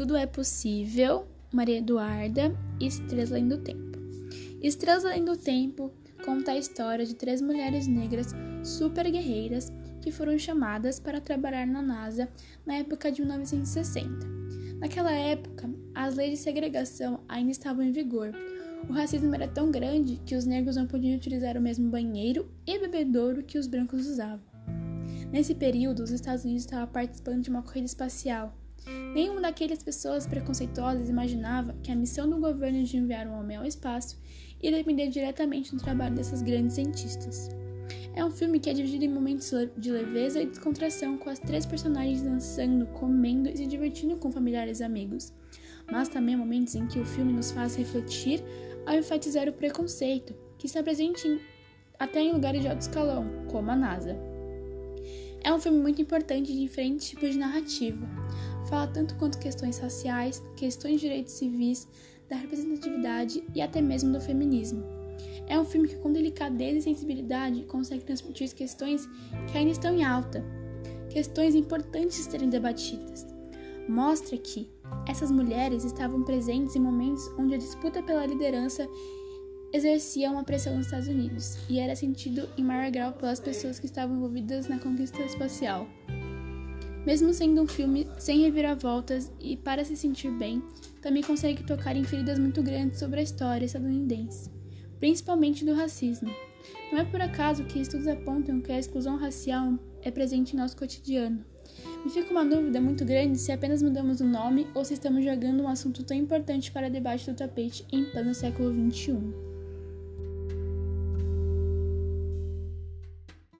Tudo é Possível, Maria Eduarda e Estrelas Além do Tempo. Estrelas Além do Tempo conta a história de três mulheres negras super guerreiras que foram chamadas para trabalhar na NASA na época de 1960. Naquela época, as leis de segregação ainda estavam em vigor. O racismo era tão grande que os negros não podiam utilizar o mesmo banheiro e bebedouro que os brancos usavam. Nesse período, os Estados Unidos estavam participando de uma corrida espacial Nenhuma daquelas pessoas preconceituosas imaginava que a missão do governo de enviar um homem ao espaço ia depender diretamente do trabalho dessas grandes cientistas. É um filme que é dividido em momentos de leveza e descontração, com as três personagens dançando, comendo e se divertindo com familiares e amigos. Mas também momentos em que o filme nos faz refletir ao enfatizar o preconceito, que está presente em, até em lugares de alto escalão, como a NASA. É um filme muito importante de diferentes tipos de narrativa. Fala tanto quanto questões raciais, questões de direitos civis, da representatividade e até mesmo do feminismo. É um filme que, com delicadeza e sensibilidade, consegue transmitir questões que ainda estão em alta, questões importantes serem debatidas. Mostra que essas mulheres estavam presentes em momentos onde a disputa pela liderança exercia uma pressão nos Estados Unidos e era sentido em maior grau pelas pessoas que estavam envolvidas na conquista espacial. Mesmo sendo um filme sem reviravoltas e para se sentir bem, também consegue tocar em feridas muito grandes sobre a história estadunidense, principalmente do racismo. Não é por acaso que estudos apontam que a exclusão racial é presente em nosso cotidiano. Me fica uma dúvida muito grande se apenas mudamos o nome ou se estamos jogando um assunto tão importante para debate do tapete em pleno século XXI.